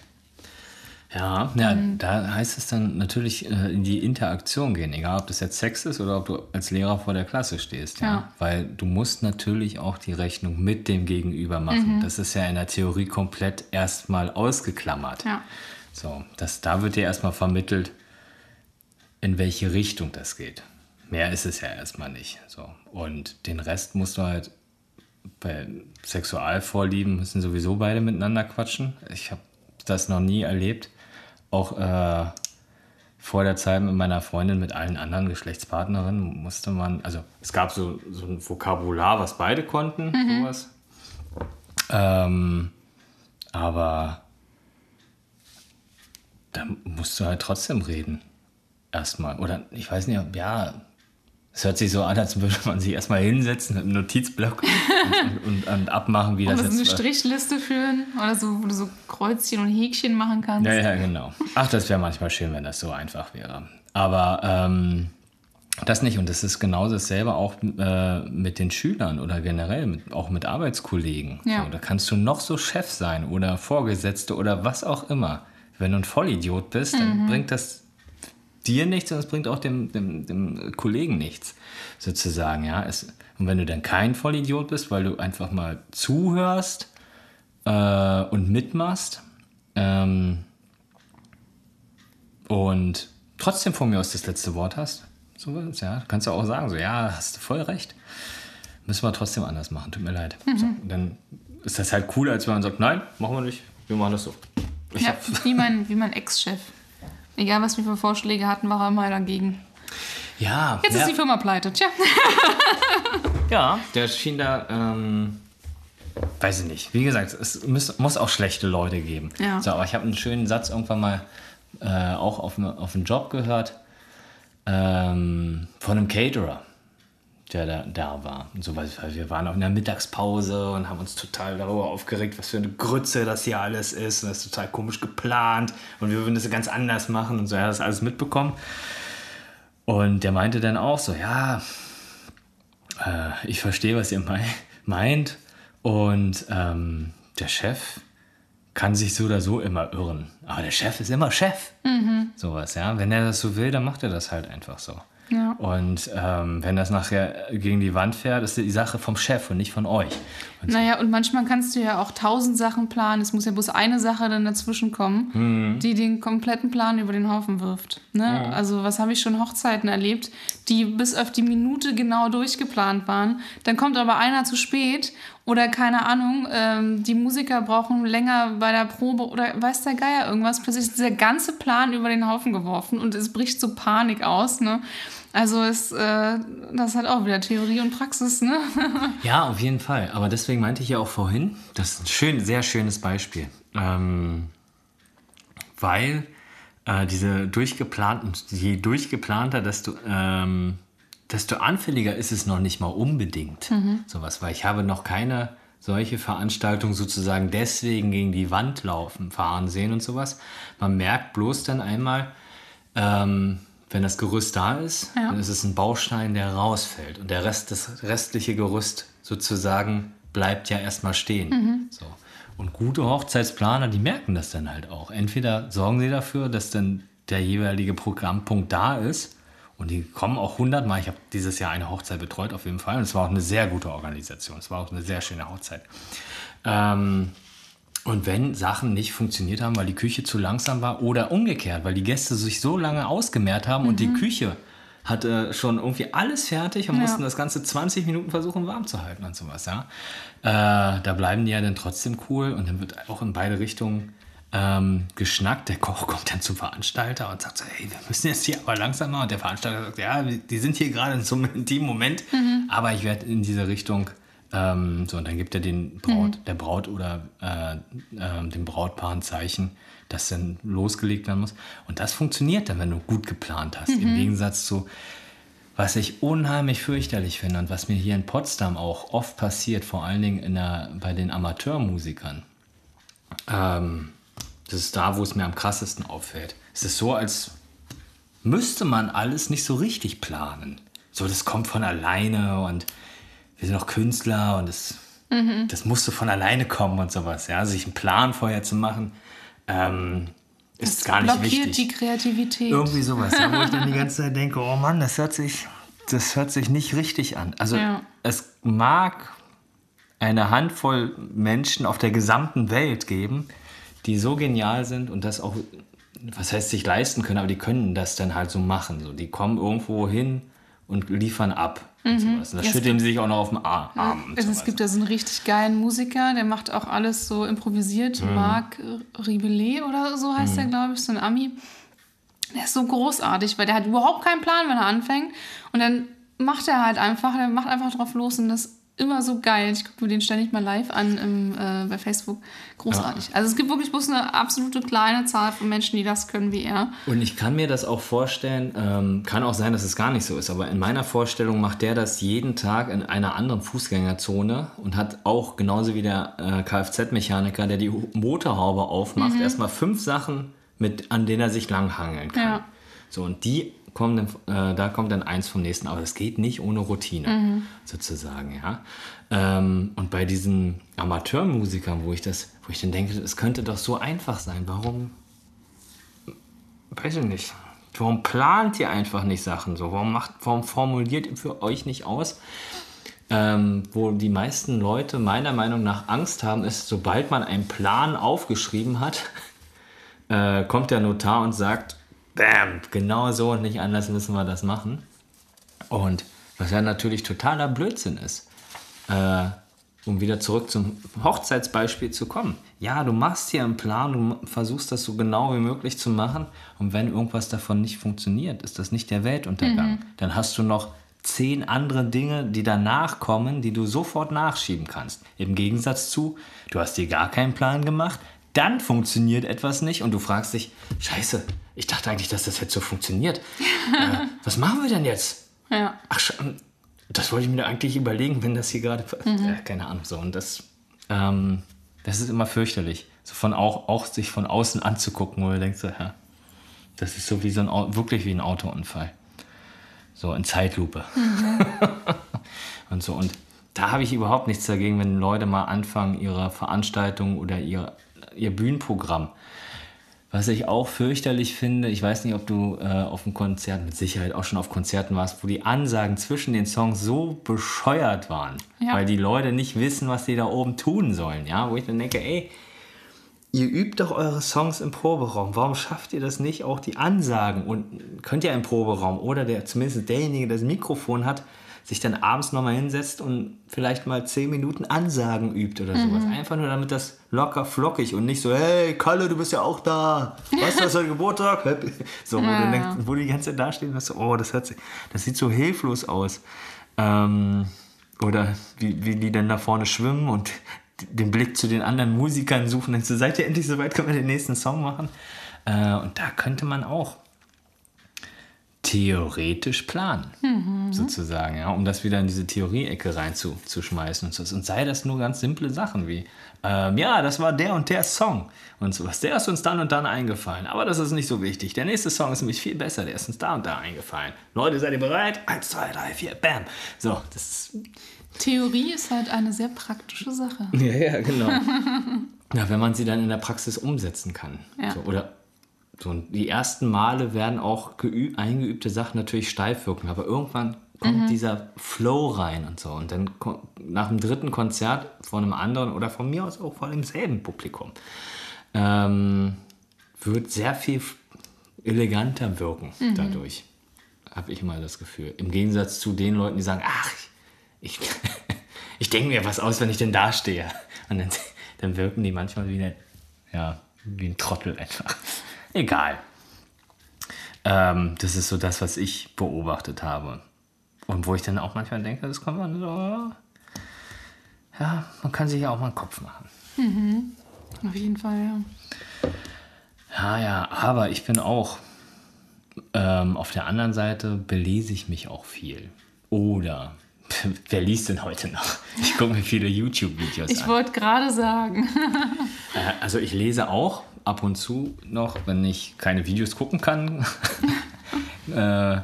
Ja, ja da heißt es dann natürlich äh, in die Interaktion gehen, egal ob das jetzt Sex ist oder ob du als Lehrer vor der Klasse stehst. Ja? Ja. Weil du musst natürlich auch die Rechnung mit dem Gegenüber machen. Das ist ja in der Theorie komplett erstmal ausgeklammert. Ja. So, das, da wird dir erstmal vermittelt, in welche Richtung das geht. Mehr ist es ja erstmal nicht. So. Und den Rest musst du halt bei Sexualvorlieben müssen sowieso beide miteinander quatschen. Ich habe das noch nie erlebt. Auch äh, vor der Zeit mit meiner Freundin, mit allen anderen Geschlechtspartnerinnen musste man, also es gab so, so ein Vokabular, was beide konnten, sowas. Ähm, aber da musst du halt trotzdem reden. Erstmal. Oder ich weiß nicht, ob- ja, es hört sich so an, als würde man sich erstmal hinsetzen mit einem Notizblock und, und, und, und abmachen, wie das Oder so eine jetzt. Strichliste führen oder so, wo du so Kreuzchen und Häkchen machen kannst. Ja, ja, genau. Ach, das wäre manchmal schön, wenn das so einfach wäre. Aber ähm, das nicht. Und das ist genauso dasselbe auch äh, mit den Schülern oder generell mit, auch mit Arbeitskollegen. Ja. So, da kannst du noch so Chef sein oder Vorgesetzte oder was auch immer. Wenn du ein Vollidiot bist, dann bringt das dir nichts und es bringt auch dem, dem, dem Kollegen nichts, sozusagen. Ja? Es, und wenn du dann kein Vollidiot bist, weil du einfach mal zuhörst äh, und mitmachst ähm, und trotzdem von mir aus das letzte Wort hast, so, ja, kannst du auch sagen, so, ja, hast du voll recht. Müssen wir trotzdem anders machen, tut mir leid. So, und dann ist das halt cooler, als wenn man sagt, nein, machen wir nicht, wir machen das so. Ich Ja, wie mein, wie mein Ex-Chef. Egal, was wir für Vorschläge hatten, war er immer dagegen. ja, Jetzt ja, ist die Firma pleite. Tja. [laughs] ja, der schien da ähm, weiß ich nicht. Wie gesagt, es muss, muss auch schlechte Leute geben. Ja. So, aber ich habe einen schönen Satz irgendwann mal äh, auch auf, auf einen Job gehört ähm, von einem Caterer, der da, da war. Und so, weil wir waren auch in der Mittagspause und haben uns total darüber aufgeregt, was für eine Grütze das hier alles ist. Und das ist total komisch geplant und wir würden das ganz anders machen und so. Er hat das alles mitbekommen. Und der meinte dann auch so, ja, äh, ich verstehe, was ihr mei meint. Und ähm, der Chef kann sich so oder so immer irren. Aber der Chef ist immer Chef. Sowas, ja. Wenn er das so will, dann macht er das halt einfach so. Ja. Und ähm, wenn das nachher gegen die Wand fährt, ist die Sache vom Chef und nicht von euch. Und Naja, und manchmal kannst du ja auch tausend Sachen planen. Es muss ja bloß eine Sache dann dazwischen kommen, Mhm. die den kompletten Plan über den Haufen wirft. Ne? Also, was habe ich schon Hochzeiten erlebt, die bis auf die Minute genau durchgeplant waren. Dann kommt aber einer zu spät oder keine Ahnung, ähm, die Musiker brauchen länger bei der Probe oder weiß der Geier irgendwas. Plötzlich ist dieser ganze Plan über den Haufen geworfen und es bricht so Panik aus. Ne? Also, es, äh, das hat auch wieder Theorie und Praxis. Ne? [laughs] Ja, auf jeden Fall. Aber deswegen meinte ich ja auch vorhin, das ist ein schön, sehr schönes Beispiel. Ähm, weil äh, diese durchgeplanten, je durchgeplanter, desto, ähm, desto anfälliger ist es noch nicht mal unbedingt. Sowas, weil ich habe noch keine solche Veranstaltung sozusagen deswegen gegen die Wand laufen, fahren sehen und sowas. Man merkt bloß dann einmal, ähm, wenn das Gerüst da ist, Ja. dann ist es ein Baustein, der rausfällt. Und der Rest, das restliche Gerüst sozusagen bleibt ja erstmal stehen. So. Und gute Hochzeitsplaner, die merken das dann halt auch. Entweder sorgen sie dafür, dass dann der jeweilige Programmpunkt da ist. Und die kommen auch hundertmal. Ich habe dieses Jahr eine Hochzeit betreut, auf jeden Fall. Und es war auch eine sehr gute Organisation. Es war auch eine sehr schöne Hochzeit. Ähm, und wenn Sachen nicht funktioniert haben, weil die Küche zu langsam war oder umgekehrt, weil die Gäste sich so lange ausgemehrt haben und die Küche hatte schon irgendwie alles fertig und Ja. mussten das Ganze 20 Minuten versuchen warm zu halten und sowas, ja. Äh, da bleiben die ja dann trotzdem cool und dann wird auch in beide Richtungen ähm, geschnackt. Der Koch kommt dann zum Veranstalter und sagt so, hey, wir müssen jetzt hier aber langsamer. Und der Veranstalter sagt, ja, die sind hier gerade in so einem intimen Moment, aber ich werde in diese Richtung ähm, so, und dann gibt er den Braut, der Braut oder äh, ähm, dem Brautpaar ein Zeichen, das dann losgelegt werden muss. Und das funktioniert dann, wenn du gut geplant hast. Im Gegensatz zu, was ich unheimlich fürchterlich finde und was mir hier in Potsdam auch oft passiert, vor allen Dingen in der, bei den Amateurmusikern. Ähm, das ist da, wo es mir am krassesten auffällt. Es ist so, als müsste man alles nicht so richtig planen. So, das kommt von alleine und wir sind auch Künstler und das, das musste von alleine kommen und sowas. Ja, sich einen Plan vorher zu machen, ähm, ist gar nicht Blockiert wichtig. die Kreativität. Irgendwie sowas, ja, wo ich dann die ganze Zeit [laughs] denke, oh Mann, das hört sich, das hört sich nicht richtig an. Also Ja. es mag eine Handvoll Menschen auf der gesamten Welt geben, die so genial sind und das auch, was heißt sich leisten können, aber die können das dann halt so machen. So, die kommen irgendwo hin und liefern ab. Und, sowas. und das Mhm. Ja, es schütteln sie sich auch noch auf den Ar- Arm. und Also es gibt ja so einen richtig geilen Musiker, der macht auch alles so improvisiert. Mhm. Marc Ribellet oder so heißt der, glaube ich, so ein Ami. Der ist so großartig, weil der hat überhaupt keinen Plan, wenn er anfängt. Und dann macht er halt einfach, der macht einfach drauf los und das immer so geil. Ich gucke mir den ständig mal live an im, äh, bei Facebook. Großartig. Also es gibt wirklich bloß eine absolute kleine Zahl von Menschen, die das können wie er. Und ich kann mir das auch vorstellen, ähm, kann auch sein, dass es gar nicht so ist, aber in meiner Vorstellung macht der das jeden Tag in einer anderen Fußgängerzone und hat auch genauso wie der äh, Kfz-Mechaniker, der die Motorhaube aufmacht, erstmal fünf Sachen, mit, an denen er sich langhangeln kann. Ja. So, und die dann, äh, da kommt dann eins vom nächsten, aber das geht nicht ohne Routine, sozusagen, ja. Ähm, und bei diesen Amateurmusikern, wo ich das, wo ich dann denke, es könnte doch so einfach sein, warum weiß ich nicht. Warum plant ihr einfach nicht Sachen so? Warum, macht, warum formuliert ihr für euch nicht aus? Ähm, wo die meisten Leute meiner Meinung nach Angst haben, ist, sobald man einen Plan aufgeschrieben hat, [laughs] äh, kommt der Notar und sagt, Bam, genau so und nicht anders müssen wir das machen. Und was ja natürlich totaler Blödsinn ist. Äh, um wieder zurück zum Hochzeitsbeispiel zu kommen. Ja, du machst hier einen Plan, du versuchst das so genau wie möglich zu machen. Und wenn irgendwas davon nicht funktioniert, ist das nicht der Weltuntergang. Dann hast du noch zehn andere Dinge, die danach kommen, die du sofort nachschieben kannst. Im Gegensatz zu, du hast dir gar keinen Plan gemacht, dann funktioniert etwas nicht und du fragst dich, scheiße, ich dachte eigentlich, dass das jetzt so funktioniert. äh, [laughs] was machen wir denn jetzt? Ja. Ach, sch- das wollte ich mir eigentlich überlegen, wenn das hier gerade. Ja, keine Ahnung, so. Und das, ähm, das ist immer fürchterlich. So von auch, auch sich von außen anzugucken, wo du denkst, so, ja, das ist so wie so ein wirklich wie ein Autounfall. So in Zeitlupe. [laughs] und so. Und da habe ich überhaupt nichts dagegen, wenn Leute mal anfangen, ihre Veranstaltung oder ihr, ihr Bühnenprogramm. Was ich auch fürchterlich finde, ich weiß nicht, ob du äh, auf einem Konzert, mit Sicherheit auch schon auf Konzerten warst, wo die Ansagen zwischen den Songs so bescheuert waren, Ja. weil die Leute nicht wissen, was sie da oben tun sollen. Ja, wo ich dann denke, ey, ihr übt doch eure Songs im Proberaum. Warum schafft ihr das nicht, auch die Ansagen und könnt ihr im Proberaum oder der zumindest derjenige, der das Mikrofon hat, sich dann abends nochmal hinsetzt und vielleicht mal zehn Minuten Ansagen übt oder sowas. Einfach nur damit das locker flockig und nicht so, hey Kalle, du bist ja auch da. Was, du hast heute Geburtstag? Happy. So, wo, du denkst, wo die ganze Zeit dastehen und so, oh, das, hört sich, das sieht so hilflos aus. Ähm, oder wie, wie die dann da vorne schwimmen und den Blick zu den anderen Musikern suchen. Dann so, seid ihr endlich soweit, können wir den nächsten Song machen? Äh, und da könnte man auch theoretisch planen, sozusagen, ja, um das wieder in diese Theorie-Ecke reinzuschmeißen und so. Und sei das nur ganz simple Sachen wie, ähm, ja, das war der und der Song und sowas. Der ist uns dann und dann eingefallen, aber das ist nicht so wichtig. Der nächste Song ist nämlich viel besser, der ist uns da und da eingefallen. Leute, seid ihr bereit? Eins, zwei, drei, vier, bam. So, das ist Theorie ist halt eine sehr praktische Sache. ja, ja, genau. [laughs] ja, wenn man sie dann in der Praxis umsetzen kann. Ja. So, oder so, und die ersten Male werden auch geüb, eingeübte Sachen natürlich steif wirken, aber irgendwann kommt dieser Flow rein und so. Und dann nach dem dritten Konzert von einem anderen oder von mir aus auch von demselben Publikum ähm, wird sehr viel eleganter wirken dadurch. Habe ich immer das Gefühl. Im Gegensatz zu den Leuten, die sagen, ach, ich, [laughs] ich denke mir was aus, wenn ich denn da stehe. Und dann, dann wirken die manchmal wie, eine, ja, wie ein Trottel einfach. Egal. Ähm, das ist so das, was ich beobachtet habe. Und wo ich dann auch manchmal denke, das kommt man so. Ja, man kann sich ja auch mal einen Kopf machen. Auf jeden Fall, ja. Ja, ja, aber ich bin auch ähm, auf der anderen Seite belese ich mich auch viel. Oder [laughs] wer liest denn heute noch? Ich gucke mir viele YouTube-Videos Ich an. wollte gerade sagen. [laughs] Äh, Also ich lese auch ab und zu noch, wenn ich keine Videos gucken kann, [laughs] äh,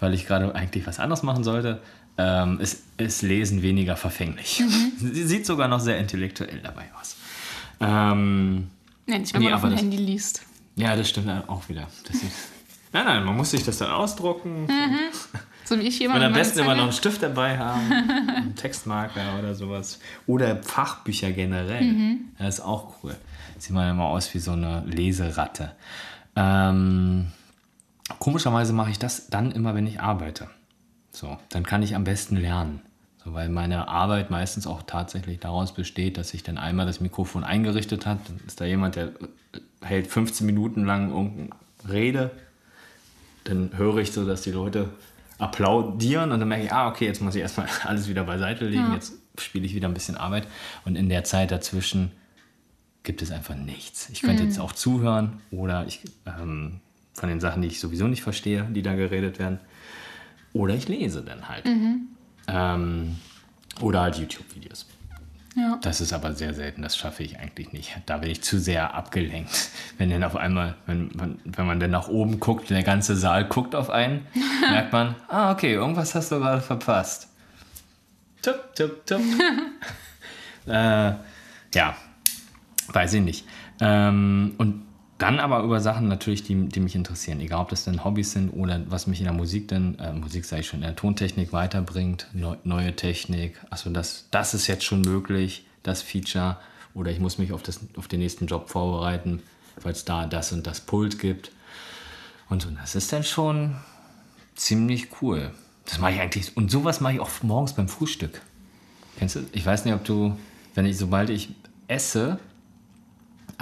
weil ich gerade eigentlich was anderes machen sollte, ähm, ist, ist Lesen weniger verfänglich. Sie sieht sogar noch sehr intellektuell dabei aus. Ähm, Nee, nicht, wenn Nee, man auf dem Handy liest. ja, das stimmt auch wieder. Ist, nein, nein, man muss sich das dann ausdrucken So wie ich mal und am besten immer noch einen Stift dabei haben, [laughs] einen Textmarker oder sowas. Oder Fachbücher generell. Das ist auch cool. Sieht man immer aus wie so eine Leseratte. Ähm, komischerweise mache ich das dann immer, wenn ich arbeite. So, dann kann ich am besten lernen. So, weil meine Arbeit meistens auch tatsächlich daraus besteht, dass sich dann einmal das Mikrofon eingerichtet hat. Dann ist da jemand, der hält 15 Minuten lang irgendeine Rede. Dann höre ich so, dass die Leute applaudieren und dann merke ich, ah, okay, jetzt muss ich erstmal [laughs] alles wieder beiseite legen. Jetzt spiele ich wieder ein bisschen Arbeit. Und in der Zeit dazwischen gibt es einfach nichts. Ich könnte jetzt auch zuhören oder ich, ähm, von den Sachen, die ich sowieso nicht verstehe, die da geredet werden. Oder ich lese dann halt. Ähm, oder halt YouTube-Videos. Ja. Das ist aber sehr selten, das schaffe ich eigentlich nicht. Da bin ich zu sehr abgelenkt. [laughs] Wenn dann auf einmal, wenn, wenn, wenn man dann nach oben guckt, der ganze Saal guckt auf einen, [laughs] merkt man, ah, okay, irgendwas hast du gerade verpasst. Tup, tup, tup. [laughs] äh, ja, weiß ich nicht. Ähm, und dann aber über Sachen natürlich, die, die mich interessieren. Egal, ob das dann Hobbys sind oder was mich in der Musik dann, äh, Musik sage ich schon, in der Tontechnik weiterbringt, neu, neue Technik. Achso, das, das ist jetzt schon möglich, das Feature. Oder ich muss mich auf, das, auf den nächsten Job vorbereiten, weil es da das und das Pult gibt. Und so, das ist dann schon ziemlich cool. Das mache ich eigentlich. Und sowas mache ich auch morgens beim Frühstück. Kennst du? Ich weiß nicht, ob du, wenn ich, sobald ich esse,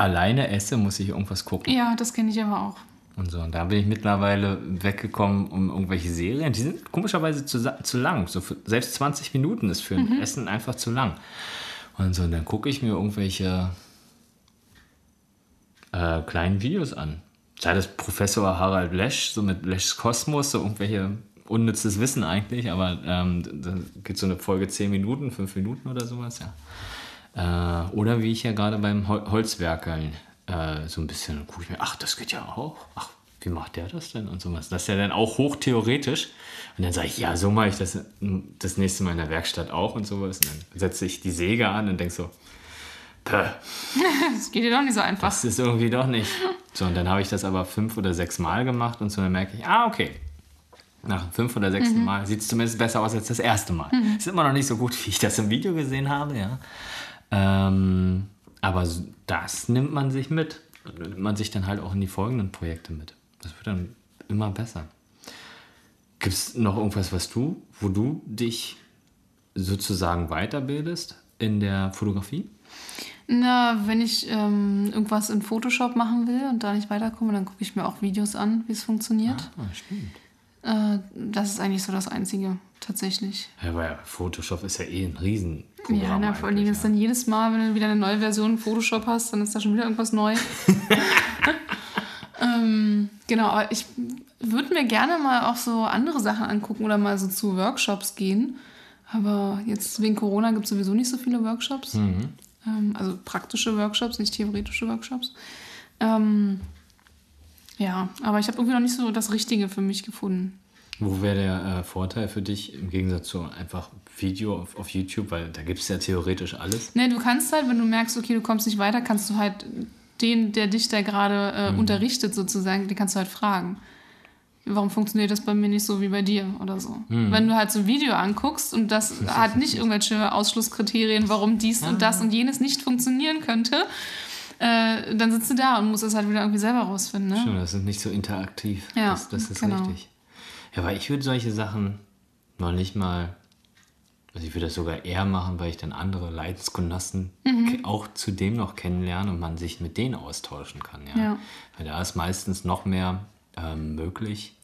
alleine esse, muss ich irgendwas gucken. ja, das kenne ich aber auch. Und so, und da bin ich mittlerweile weggekommen um irgendwelche Serien. Die sind komischerweise zu, zu lang. So für, selbst 20 Minuten ist für ein Essen einfach zu lang. Und so, und dann gucke ich mir irgendwelche äh, kleinen Videos an. Sei das Professor Harald Lesch, so mit Leschs Kosmos, so irgendwelche unnützes Wissen eigentlich, aber ähm, da geht so eine Folge 10 Minuten, 5 Minuten oder sowas, ja. Äh, oder wie ich ja gerade beim Hol Holzwerkeln äh, so ein bisschen gucke ich mir, ach, das geht ja auch. Ach, wie macht der das denn und sowas? Das ist ja dann auch hochtheoretisch. Und dann sage ich, ja, so mache ich das das nächste Mal in der Werkstatt auch und sowas. Und dann setze ich die Säge an und denke so, Pö, [laughs] Das geht dir doch nicht so einfach. das ist irgendwie doch nicht. So, und dann habe ich das aber fünf oder sechs Mal gemacht und so dann merke ich, ah, okay. Nach dem fünf oder sechsten Mal sieht es zumindest besser aus als das erste Mal. Ist immer noch nicht so gut, wie ich das im Video gesehen habe, ja. Ähm, aber das nimmt man sich mit. Und nimmt man sich dann halt auch in die folgenden Projekte mit. Das wird dann immer besser. Gibt es noch irgendwas, was du, wo du dich sozusagen weiterbildest in der Fotografie? Na, wenn ich ähm, irgendwas in Photoshop machen will und da nicht weiterkomme, dann gucke ich mir auch Videos an, wie es funktioniert. Ah, stimmt. Äh, das ist eigentlich so das Einzige, tatsächlich. Ja, weil Photoshop ist ja eh ein Riesenprogramm. Ja, na, vor allen Dingen ist dann jedes Mal, wenn du wieder eine neue Version Photoshop hast, dann ist da schon wieder irgendwas neu. [laughs] [laughs] ähm, genau, aber ich würde mir gerne mal auch so andere Sachen angucken oder mal so zu Workshops gehen. Aber jetzt wegen Corona gibt es sowieso nicht so viele Workshops. Ähm, also praktische Workshops, nicht theoretische Workshops. Ähm, ja, aber ich habe irgendwie noch nicht so das Richtige für mich gefunden. Wo wäre der äh, Vorteil für dich im Gegensatz zu einfach Video auf, auf YouTube? Weil da gibt es ja theoretisch alles. Ne, du kannst halt, wenn du merkst, okay, du kommst nicht weiter, kannst du halt den, der dich da gerade äh, unterrichtet sozusagen, den kannst du halt fragen. Warum funktioniert das bei mir nicht so wie bei dir oder so? Wenn du halt so ein Video anguckst und das [laughs] hat nicht irgendwelche Ausschlusskriterien, warum dies und das und jenes nicht funktionieren könnte, äh, dann sitzt du da und musst es halt wieder irgendwie selber rausfinden. Ne? Stimmt, das ist nicht so interaktiv. Ja, das, das ist genau. richtig. Ja, weil ich würde solche Sachen noch nicht mal. Also ich würde das sogar eher machen, weil ich dann andere Leidensgenossen Mhm. auch zudem noch kennenlerne und man sich mit denen austauschen kann. Ja. Ja. Weil da ist meistens noch mehr ähm, möglich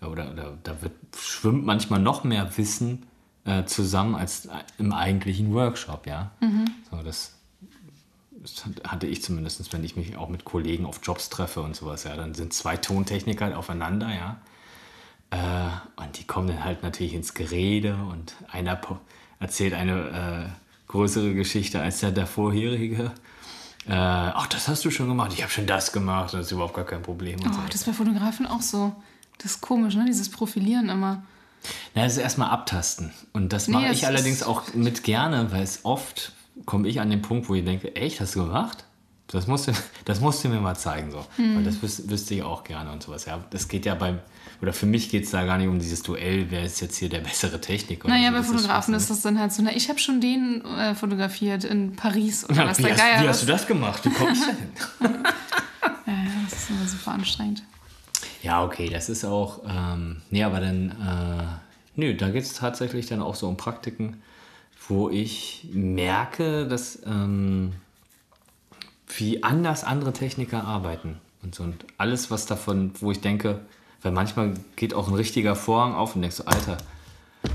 oder, oder da wird, schwimmt manchmal noch mehr Wissen äh, zusammen als im eigentlichen Workshop. Ja. Mhm. So, das hatte ich zumindest, wenn ich mich auch mit Kollegen auf Jobs treffe und sowas, ja, dann sind zwei Tontechniker halt aufeinander, ja. Äh, und die kommen dann halt natürlich ins Gerede und einer erzählt eine äh, größere Geschichte als der, der vorherige. Äh, ach, das hast du schon gemacht, ich habe schon das gemacht, das ist überhaupt gar kein Problem. Und so. Oh, das ist bei Fotografen auch so. Das ist komisch, ne? Dieses Profilieren immer. Na, das ist erstmal abtasten. Und das Nee, mache das ich allerdings auch mit gerne, weil es oft komme ich an den Punkt, wo ich denke, echt, hast du gemacht? Das musst du, [laughs] das musst du mir mal zeigen. So. Hm. Weil das wüs, wüsste ich auch gerne und sowas. Ja, das geht ja beim, oder für mich geht es da gar nicht um dieses Duell, wer ist jetzt hier der [laughs] bessere Techniker. Naja, bei so. Das Fotografen ist das dann halt so, na, ich habe schon den äh, fotografiert in Paris oder Ja, was wie der hast, Geier wie hast du das gemacht? Wie kommst du hin? Ja, [laughs] ja, das ist immer super anstrengend. Ja, okay, das ist auch. Ähm, nee, aber dann. Äh, nö, da geht es tatsächlich dann auch so um Praktiken, wo ich merke, dass. Ähm, wie anders andere Techniker arbeiten und so. Und alles, was davon, wo ich denke, weil manchmal geht auch ein richtiger Vorhang auf und denkst so, Alter,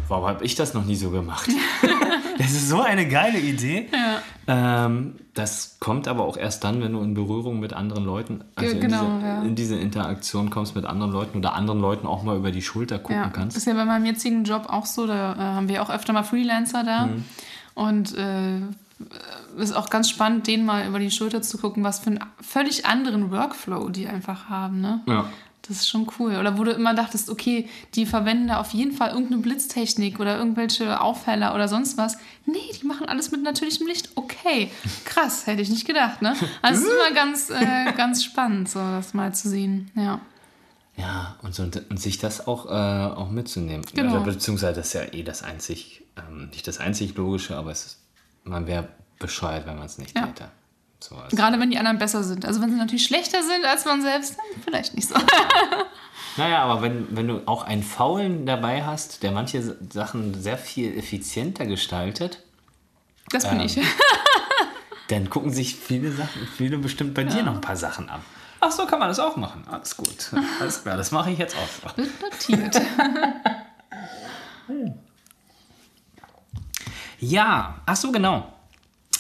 warum habe ich das noch nie so gemacht? [laughs] das ist so eine geile Idee. Ähm, das kommt aber auch erst dann, wenn du in Berührung mit anderen Leuten, also genau, in, diese, ja. in diese Interaktion kommst mit anderen Leuten oder anderen Leuten auch mal über die Schulter gucken Ja, kannst. ist ja bei meinem jetzigen Job auch so. Da äh, haben wir auch öfter mal Freelancer da. Mhm. Und äh, ist auch ganz spannend, denen mal über die Schulter zu gucken, was für einen völlig anderen Workflow die einfach haben. Ne? Ja. Das ist schon cool. Oder wo du immer dachtest, okay, die verwenden da auf jeden Fall irgendeine Blitztechnik oder irgendwelche Aufheller oder sonst was. Nee, die machen alles mit natürlichem Licht. Okay, krass, hätte ich nicht gedacht. Ne? Also es ist immer ganz, äh, ganz spannend, so das mal zu sehen. Ja. Ja, und, so, und sich das auch, äh, auch mitzunehmen. Genau. Also, beziehungsweise das ist ja eh das einzig, ähm, nicht das einzig Logische, aber es ist, man wäre bescheuert, wenn man es nicht Ja. täte. So, Gerade wenn die anderen besser sind. Also wenn sie natürlich schlechter sind als man selbst, dann vielleicht nicht so. [laughs] naja, aber wenn, wenn du auch einen Faulen dabei hast, der manche Sachen sehr viel effizienter gestaltet, Das bin Ähm. ich. [laughs] Dann gucken sich viele Sachen, viele bestimmt bei dir noch ein paar Sachen ab. Ach so, kann man das auch machen. Alles gut. Alles klar, das mache ich jetzt auch. Wird notiert. [laughs] Ja, ach so, genau.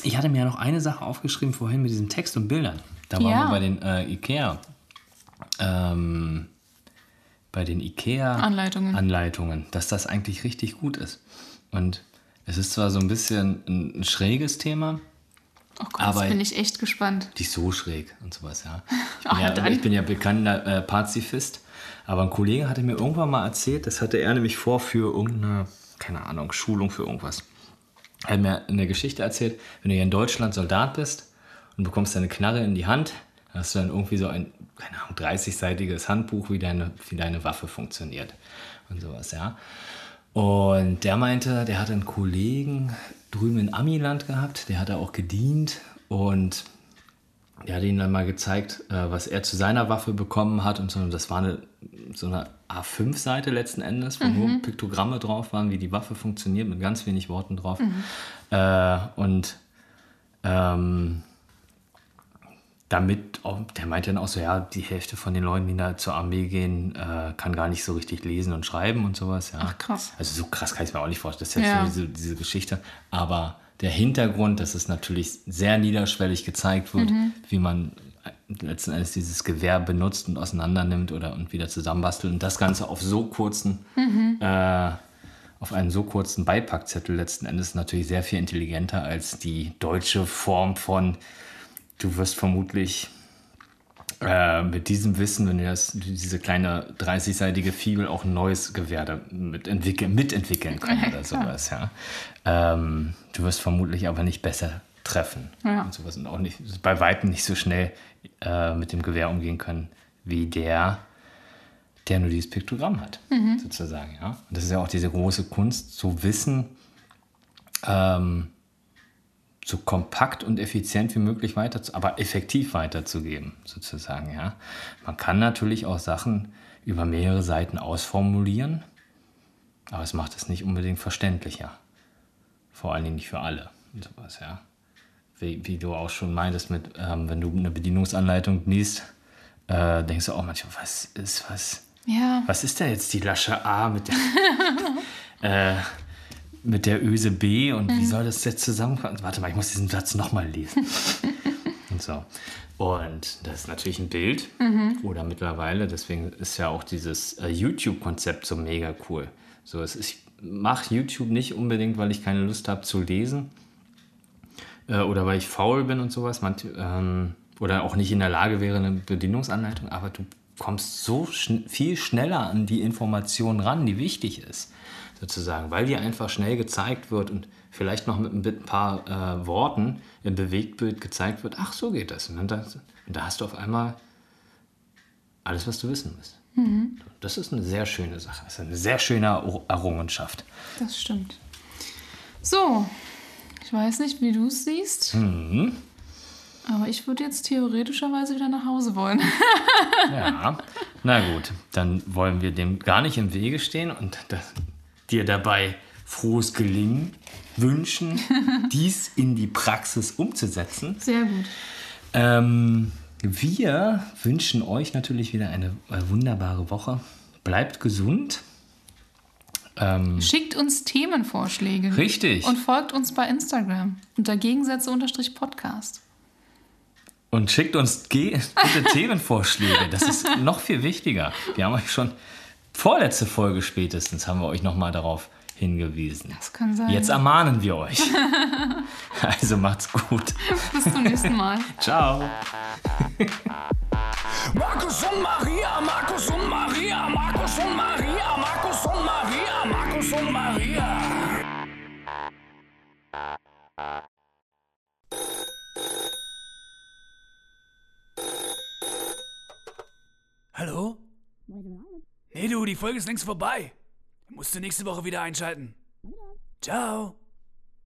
Ich hatte mir ja noch eine Sache aufgeschrieben vorhin mit diesem Text und Bildern. Da waren Ja. wir bei den äh, Ikea. Ähm, bei den Ikea Anleitungen. Dass das eigentlich richtig gut ist. Und es ist zwar so ein bisschen ein, ein schräges Thema, Oh Gott, Aber- bin ich echt gespannt. nicht so schräg und sowas, ja. Ich Ach, bin, ja, dann. ich bin ja bekannter äh, Pazifist, aber ein Kollege hatte mir irgendwann mal erzählt, das hatte er nämlich vor für irgendeine, keine Ahnung, Schulung für irgendwas. Er hat mir eine Geschichte erzählt, wenn du hier in Deutschland Soldat bist und bekommst deine Knarre in die Hand, hast du dann irgendwie so ein, keine Ahnung, 30-seitiges Handbuch, wie deine, wie deine Waffe funktioniert und sowas, ja. Und der meinte, der hatte einen Kollegen drüben in Amiland gehabt, der hat da auch gedient und der hat ihm dann mal gezeigt, äh, was er zu seiner Waffe bekommen hat. Und so, das war eine, so eine A5-Seite letzten Endes, wo nur Piktogramme drauf waren, wie die Waffe funktioniert, mit ganz wenig Worten drauf. Äh, und ähm, damit, auch, der meinte dann auch so, ja, die Hälfte von den Leuten, die da zur Armee gehen, äh, kann gar nicht so richtig lesen und schreiben und sowas. Ja. Ach, krass. Also so krass kann ich es mir auch nicht vorstellen. Das ist jetzt Ja. so diese, diese Geschichte. Aber der Hintergrund, dass es natürlich sehr niederschwellig gezeigt wird, Mhm. wie man letzten Endes dieses Gewehr benutzt und auseinander nimmt oder und wieder zusammenbastelt. Und das Ganze auf so kurzen, Mhm. äh, auf einen so kurzen Beipackzettel letzten Endes natürlich sehr viel intelligenter als die deutsche Form von du wirst vermutlich äh, mit diesem Wissen, wenn du das, diese kleine 30-seitige Fibel auch ein neues Gewehr damit entwickeln, mitentwickeln können oder sowas, ja. Ähm, du wirst vermutlich aber nicht besser treffen Ja. und sowas und auch nicht, bei Weitem nicht so schnell äh, mit dem Gewehr umgehen können, wie der, der nur dieses Piktogramm hat, sozusagen, ja. Und das ist ja auch diese große Kunst, zu wissen, ähm, so kompakt und effizient wie möglich weiter, aber effektiv weiterzugeben, sozusagen, ja. Man kann natürlich auch Sachen über mehrere Seiten ausformulieren, aber es macht es nicht unbedingt verständlicher. Vor allen Dingen nicht für alle und sowas, ja. Wie, wie du auch schon meintest, mit, ähm, wenn du eine Bedienungsanleitung liest, äh, denkst du auch manchmal, was ist, was, Ja, was ist denn jetzt die Lasche A mit der, [laughs] äh, mit der Öse B und wie soll das jetzt zusammenkommen? Warte mal, ich muss diesen Satz nochmal lesen. [laughs] und so. Und das ist natürlich ein Bild. Oder mittlerweile, deswegen ist ja auch dieses äh, YouTube-Konzept so mega cool. So, es ist, ich mache YouTube nicht unbedingt, weil ich keine Lust habe zu lesen. Äh, oder weil ich faul bin und sowas. Manch, ähm, oder auch nicht in der Lage wäre, eine Bedienungsanleitung. Aber du kommst so schn viel schneller an die Information ran, die wichtig ist. Sozusagen, weil dir einfach schnell gezeigt wird und vielleicht noch mit ein paar äh, Worten im Bewegtbild gezeigt wird, ach, so geht das. Und dann das, und da hast du auf einmal alles, was du wissen musst. Das ist eine sehr schöne Sache. Das ist eine sehr schöne Erru- Errungenschaft. das stimmt. So, ich weiß nicht, wie du es siehst. Mhm. Aber ich würde jetzt theoretischerweise wieder nach Hause wollen. [laughs] Ja, na gut, dann wollen wir dem gar nicht im Wege stehen und das, dir dabei frohes Gelingen wünschen, [laughs] dies in die Praxis umzusetzen. Sehr gut. Ähm, wir wünschen euch natürlich wieder eine äh, wunderbare Woche. Bleibt gesund. Ähm, Schickt uns Themenvorschläge. Richtig. Und folgt uns bei Instagram unter Gegensätze-Podcast. Und schickt uns gute Themenvorschläge. Das ist noch viel wichtiger. Wir haben euch schon vorletzte Folge spätestens haben wir euch nochmal darauf hingewiesen. Das kann sein. Jetzt ermahnen wir euch. [laughs] Also macht's gut. [laughs] Bis zum nächsten Mal. [laughs] Ciao. Markus und Maria, Markus und Maria, Markus und Maria, Markus und Maria, Markus und Maria. Hallo? Nee, du, die Folge ist längst vorbei. Musst du nächste Woche wieder einschalten. Ciao.